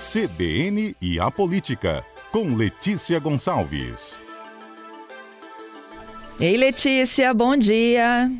CBN e a Política, com Letícia Gonçalves. Ei, Letícia, bom dia.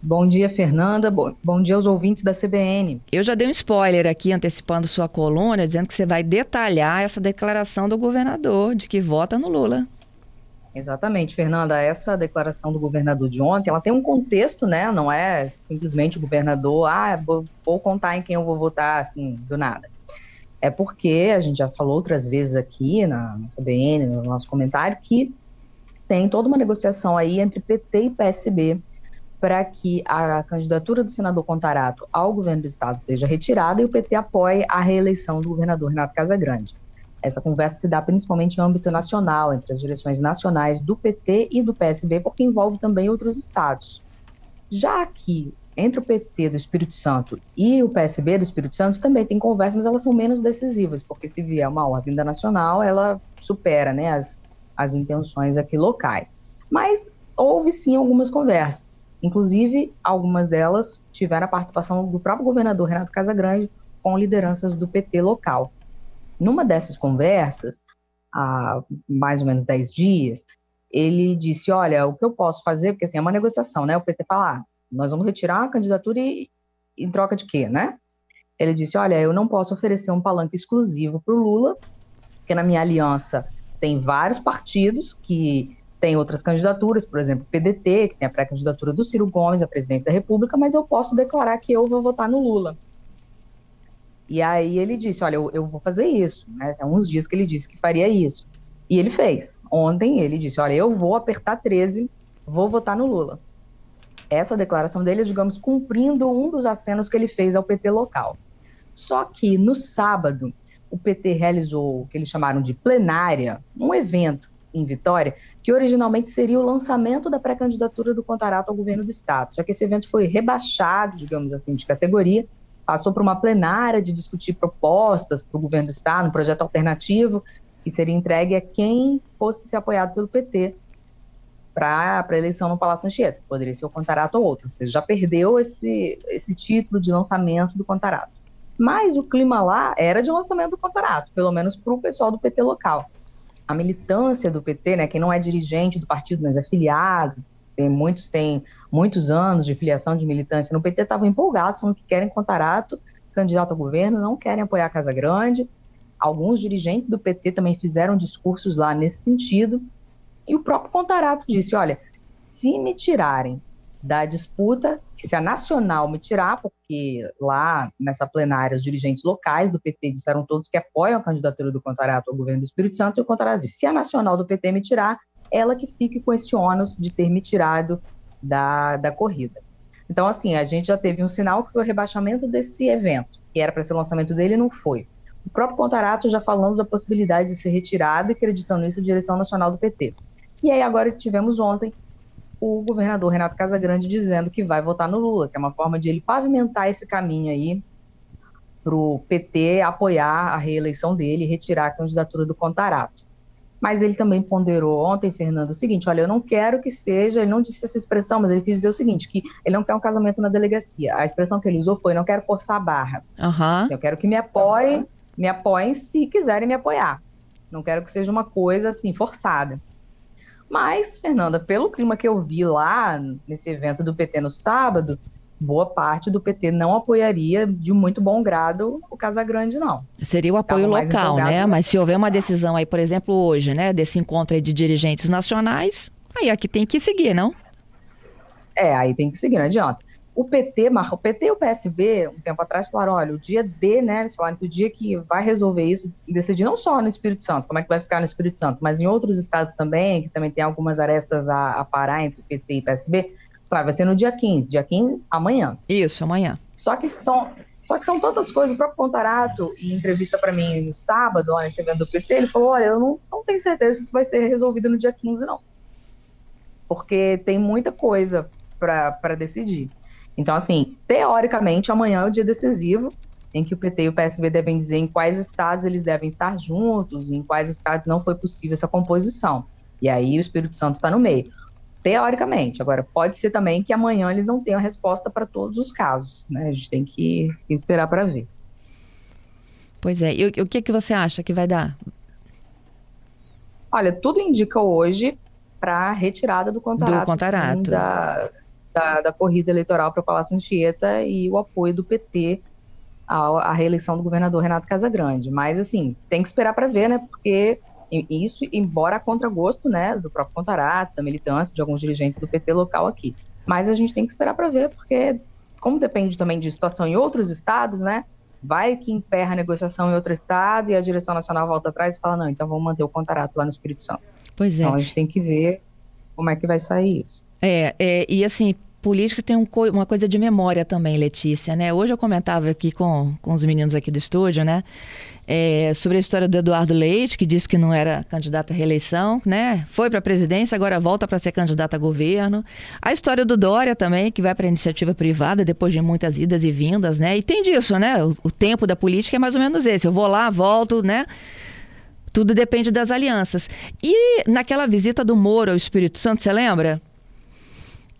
Bom dia, Fernanda. Bom, bom dia aos ouvintes da CBN. Eu já dei um spoiler aqui, antecipando sua coluna, dizendo que você vai detalhar essa declaração do governador de que vota no Lula. Exatamente, Fernanda. Essa declaração do governador de ontem, ela tem um contexto, né? Não é simplesmente o governador, ah, vou, vou contar em quem eu vou votar, assim, do nada é porque a gente já falou outras vezes aqui na, na CBN, no nosso comentário, que tem toda uma negociação aí entre PT e PSB para que a candidatura do senador Contarato ao governo do estado seja retirada e o PT apoie a reeleição do governador Renato Casagrande. Essa conversa se dá principalmente em âmbito nacional, entre as direções nacionais do PT e do PSB, porque envolve também outros estados. Já que entre o PT do Espírito Santo e o PSB do Espírito Santo também tem conversas, mas elas são menos decisivas, porque se vier uma ordem da nacional, ela supera né, as, as intenções aqui locais. Mas houve sim algumas conversas. Inclusive, algumas delas tiveram a participação do próprio governador Renato Casagrande com lideranças do PT local. Numa dessas conversas, há mais ou menos 10 dias, ele disse: Olha, o que eu posso fazer, porque assim, é uma negociação, né? O PT fala, ah, nós vamos retirar a candidatura e, em troca de quê, né? Ele disse, olha, eu não posso oferecer um palanque exclusivo para o Lula, porque na minha aliança tem vários partidos que têm outras candidaturas, por exemplo, o PDT, que tem a pré-candidatura do Ciro Gomes à presidência da República, mas eu posso declarar que eu vou votar no Lula. E aí ele disse, olha, eu, eu vou fazer isso, né? Há uns dias que ele disse que faria isso. E ele fez. Ontem ele disse, olha, eu vou apertar 13, vou votar no Lula essa declaração dele, digamos, cumprindo um dos acenos que ele fez ao PT local. Só que no sábado, o PT realizou o que eles chamaram de plenária, um evento em Vitória, que originalmente seria o lançamento da pré-candidatura do Contarato ao governo do Estado. Só que esse evento foi rebaixado, digamos assim, de categoria, passou para uma plenária de discutir propostas para o governo do Estado, um projeto alternativo, que seria entregue a quem fosse ser apoiado pelo PT para a eleição no Palácio Anchieta. Poderia ser o Contarato ou outro. Você já perdeu esse, esse título de lançamento do Contarato. Mas o clima lá era de lançamento do Contarato, pelo menos para o pessoal do PT local. A militância do PT, né, quem não é dirigente do partido, mas é filiado, tem muitos têm muitos anos de filiação de militância no PT, estavam empolgados, falando que querem Contarato, candidato ao governo, não querem apoiar a Casa Grande. Alguns dirigentes do PT também fizeram discursos lá nesse sentido. E o próprio Contarato disse: olha, se me tirarem da disputa, se a Nacional me tirar, porque lá nessa plenária os dirigentes locais do PT disseram todos que apoiam a candidatura do Contarato ao governo do Espírito Santo, e o Contarato disse: se a Nacional do PT me tirar, ela que fique com esse ônus de ter me tirado da, da corrida. Então, assim, a gente já teve um sinal que foi o rebaixamento desse evento, que era para ser o lançamento dele, não foi. O próprio Contarato já falando da possibilidade de ser retirado e acreditando nisso a direção nacional do PT. E aí agora tivemos ontem o governador Renato Casagrande dizendo que vai votar no Lula, que é uma forma de ele pavimentar esse caminho aí para o PT apoiar a reeleição dele e retirar a candidatura do Contarato. Mas ele também ponderou ontem, Fernando, o seguinte: olha, eu não quero que seja, ele não disse essa expressão, mas ele quis dizer o seguinte: que ele não quer um casamento na delegacia. A expressão que ele usou foi: não quero forçar a barra. Uhum. Eu quero que me apoiem, me apoiem se quiserem me apoiar. Não quero que seja uma coisa assim, forçada. Mas, Fernanda, pelo clima que eu vi lá nesse evento do PT no sábado, boa parte do PT não apoiaria de muito bom grado o Casagrande, não. Seria o apoio local, né? Mas se houver uma decisão aí, por exemplo, hoje, né, desse encontro aí de dirigentes nacionais, aí aqui tem que seguir, não? É, aí tem que seguir, não adianta o PT, o PT e o PSB, um tempo atrás, falaram: olha, o dia D, né? Eles falaram que o dia que vai resolver isso, decidir não só no Espírito Santo, como é que vai ficar no Espírito Santo, mas em outros estados também, que também tem algumas arestas a, a parar entre PT e PSB, claro, vai ser no dia 15. Dia 15, amanhã. Isso, amanhã. Só que são. Só que são tantas coisas. O próprio Contarato, em entrevista para mim no sábado, lá nesse evento do PT, ele falou: olha, eu não, não tenho certeza se isso vai ser resolvido no dia 15, não. Porque tem muita coisa para decidir. Então, assim, teoricamente, amanhã é o dia decisivo em que o PT e o PSB devem dizer em quais estados eles devem estar juntos, em quais estados não foi possível essa composição. E aí o Espírito Santo está no meio. Teoricamente. Agora, pode ser também que amanhã eles não tenham resposta para todos os casos. Né? A gente tem que esperar para ver. Pois é. E o, que, que você acha que vai dar? Olha, tudo indica hoje para retirada do contrato, do contrato. Da, da, da, corrida eleitoral para o Palácio Anchieta e o apoio do PT à, à, reeleição do governador Renato Casagrande. Mas, assim, tem que esperar para ver, né? Porque isso, embora a contragosto, né, do próprio Contarato, da militância, de alguns dirigentes do PT local aqui. Mas a gente tem que esperar para ver, porque como depende também de situação em outros estados, né? Vai que emperra a negociação em outro estado e a direção nacional volta atrás e fala, não, então vamos manter o contrato lá no Espírito Santo. Pois é. Então a gente tem que ver como é que vai sair isso. É, é e assim, político tem um co uma coisa de memória também, Letícia, né? Hoje eu comentava aqui com, com os meninos aqui do estúdio, né? É, sobre a história do Eduardo Leite, que disse que não era candidato à reeleição, né? Foi para a presidência, agora volta para ser candidato a governo. A história do Dória também, que vai para a iniciativa privada depois de muitas idas e vindas, né? E tem disso, né? O, o tempo da política é mais ou menos esse. Eu vou lá, volto, né? Tudo depende das alianças. E naquela visita do Moro ao Espírito Santo, você lembra?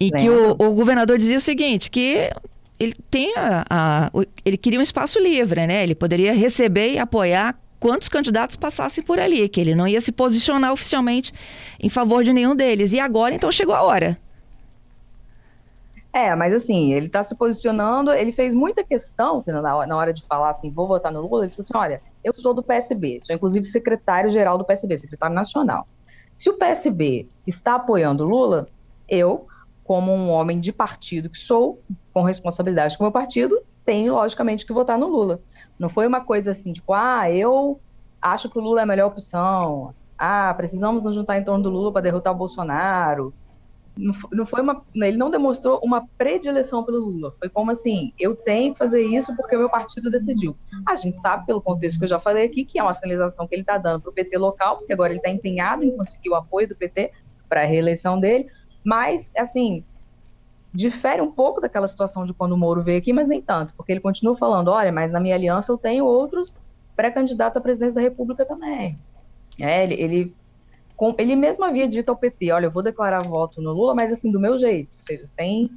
E que o, o, governador dizia o seguinte, que ele tem a, a, ele queria um espaço livre, né? Ele poderia receber e apoiar quantos candidatos passassem por ali, que ele não ia se posicionar oficialmente em favor de nenhum deles. E agora, então, chegou a hora. É, mas assim, ele está se posicionando, ele fez muita questão na hora de falar assim, vou votar no Lula, ele falou assim, olha, eu sou do PSB, sou inclusive secretário-geral do PSB, secretário nacional. Se o PSB está apoiando Lula, eu como um homem de partido que sou, com responsabilidade com o meu partido, tenho, logicamente, que votar no Lula. Não foi uma coisa assim, tipo, ah, eu acho que o Lula é a melhor opção, ah, precisamos nos juntar em torno do Lula para derrotar o Bolsonaro. Não foi uma, ele não demonstrou uma predileção pelo Lula. Foi como assim, eu tenho que fazer isso porque o meu partido decidiu. A gente sabe, pelo contexto que eu já falei aqui, que é uma sinalização que ele está dando para o PT local, porque agora ele está empenhado em conseguir o apoio do PT para a reeleição dele. Mas, assim, difere um pouco daquela situação de quando o Moro veio aqui, mas nem tanto, porque ele continua falando: olha, mas na minha aliança eu tenho outros pré-candidatos à presidência da República também. É, ele, ele, com, ele mesmo havia dito ao PT: olha, eu vou declarar voto no Lula, mas assim, do meu jeito, ou seja, sem,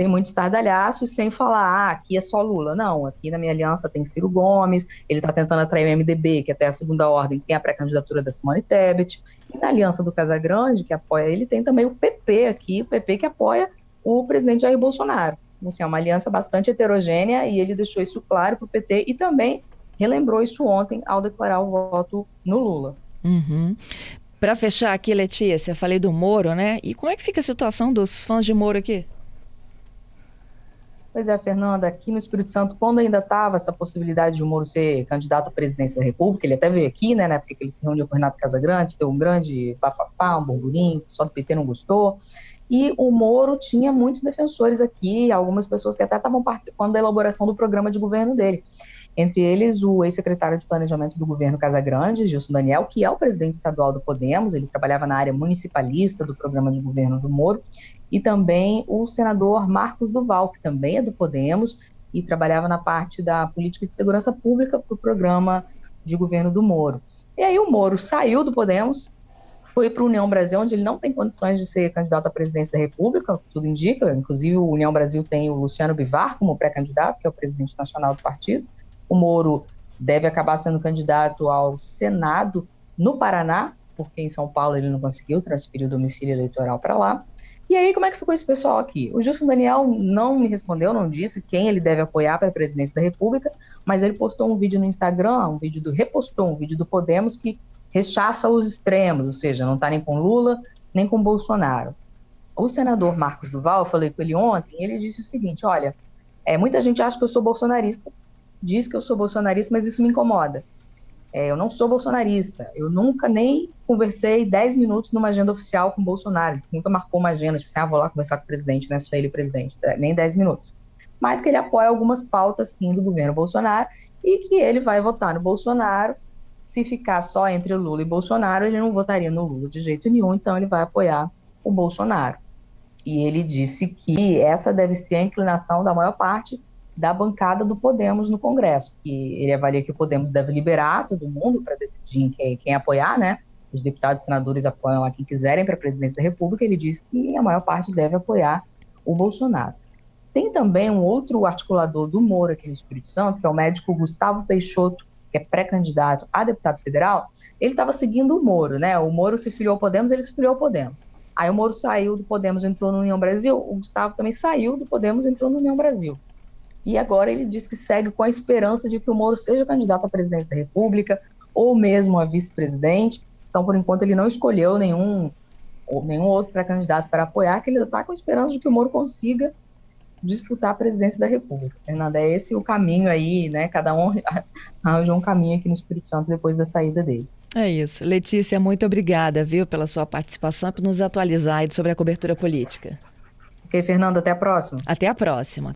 sem muito estardalhaço e sem falar, ah, aqui é só Lula. Não, aqui na minha aliança tem Ciro Gomes, ele está tentando atrair o MDB, que até a segunda ordem tem a pré-candidatura da Simone Tebet. E na aliança do Casagrande, que apoia ele, tem também o PP aqui, o PP que apoia o presidente Jair Bolsonaro. Assim, é uma aliança bastante heterogênea e ele deixou isso claro para o PT e também relembrou isso ontem ao declarar o voto no Lula. Uhum. Para fechar aqui, Letícia, falei do Moro, né? E como é que fica a situação dos fãs de Moro aqui? Pois é, Fernanda, aqui no Espírito Santo, quando ainda estava essa possibilidade de o Moro ser candidato à presidência da República, ele até veio aqui, né, na época que ele se reuniu com o Renato Casagrande, deu um grande bafafá, um burburinho, o pessoal do PT não gostou, e o Moro tinha muitos defensores aqui, algumas pessoas que até estavam participando da elaboração do programa de governo dele. Entre eles, o ex-secretário de Planejamento do governo Casagrande, Gilson Daniel, que é o presidente estadual do Podemos, ele trabalhava na área municipalista do programa de governo do Moro, e também o senador Marcos Duval, que também é do Podemos e trabalhava na parte da política de segurança pública para o programa de governo do Moro. E aí o Moro saiu do Podemos, foi para o União Brasil, onde ele não tem condições de ser candidato à presidência da República, tudo indica. Inclusive, o União Brasil tem o Luciano Bivar como pré-candidato, que é o presidente nacional do partido. O Moro deve acabar sendo candidato ao Senado no Paraná, porque em São Paulo ele não conseguiu transferir o domicílio eleitoral para lá. E aí, como é que ficou esse pessoal aqui? O Gilson Daniel não me respondeu, não disse quem ele deve apoiar para a presidência da República, mas ele postou um vídeo no Instagram, um vídeo do repostou um vídeo do Podemos que rechaça os extremos, ou seja, não está nem com Lula nem com Bolsonaro. O senador Marcos Duval, eu falei com ele ontem, ele disse o seguinte: olha, é, muita gente acha que eu sou bolsonarista, diz que eu sou bolsonarista, mas isso me incomoda. É, eu não sou bolsonarista. Eu nunca nem conversei 10 minutos numa agenda oficial com o Bolsonaro. Ele nunca marcou uma agenda, tipo assim, ah, vou lá conversar com o presidente, não é só ele o presidente, é, nem 10 minutos. Mas que ele apoia algumas pautas, sim, do governo Bolsonaro e que ele vai votar no Bolsonaro. Se ficar só entre Lula e Bolsonaro, ele não votaria no Lula de jeito nenhum, então ele vai apoiar o Bolsonaro. E ele disse que essa deve ser a inclinação da maior parte da bancada do Podemos no Congresso, que ele avalia que o Podemos deve liberar todo mundo para decidir quem, quem, apoiar, né? Os deputados e senadores apoiam lá quem quiserem para a presidência da República, ele diz que a maior parte deve apoiar o Bolsonaro. Tem também um outro articulador do Moro aqui no Espírito Santo, que é o médico Gustavo Peixoto, que é pré-candidato a deputado federal, ele estava seguindo o Moro, né? O Moro se filiou ao Podemos, ele se filiou ao Podemos. Aí o Moro saiu do Podemos, entrou no União Brasil, o Gustavo também saiu do Podemos, entrou no União Brasil. E agora ele diz que segue com a esperança de que o Moro seja candidato à presidência da República ou mesmo a vice-presidente. Então, por enquanto, ele não escolheu nenhum, nenhum outro pré-candidato para apoiar, que ele está com a esperança de que o Moro consiga disputar a presidência da República. Fernanda, é esse o caminho aí, né? Cada um arranjou um caminho aqui no Espírito Santo depois da saída dele. É isso. Letícia, muito obrigada, viu, pela sua participação, por nos atualizar sobre a cobertura política. Ok, Fernanda, até a próxima. Até a próxima.